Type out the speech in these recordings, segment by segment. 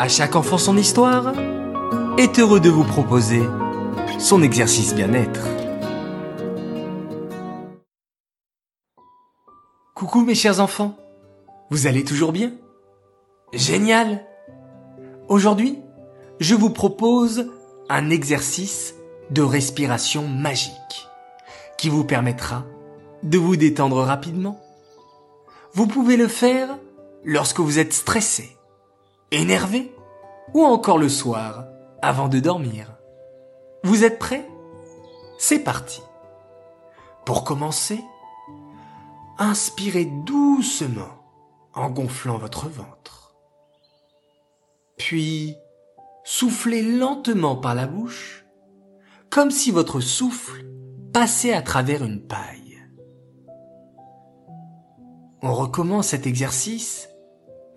À chaque enfant son histoire est heureux de vous proposer son exercice bien-être. Coucou mes chers enfants, vous allez toujours bien? Génial Aujourd'hui, je vous propose un exercice de respiration magique qui vous permettra de vous détendre rapidement. Vous pouvez le faire lorsque vous êtes stressé, énervé ou encore le soir avant de dormir. Vous êtes prêts? C'est parti. Pour commencer, inspirez doucement en gonflant votre ventre. Puis, soufflez lentement par la bouche, comme si votre souffle passait à travers une paille. On recommence cet exercice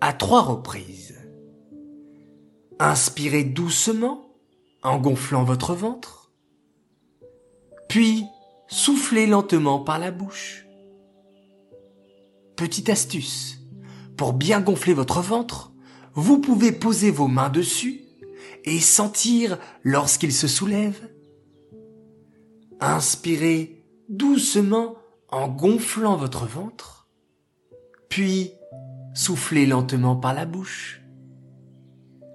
à trois reprises. Inspirez doucement en gonflant votre ventre, puis soufflez lentement par la bouche. Petite astuce, pour bien gonfler votre ventre, vous pouvez poser vos mains dessus et sentir lorsqu'il se soulève. Inspirez doucement en gonflant votre ventre, puis soufflez lentement par la bouche.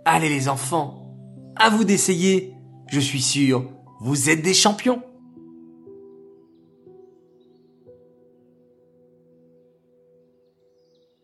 Allez les enfants, à vous d'essayer, je suis sûr, vous êtes des champions.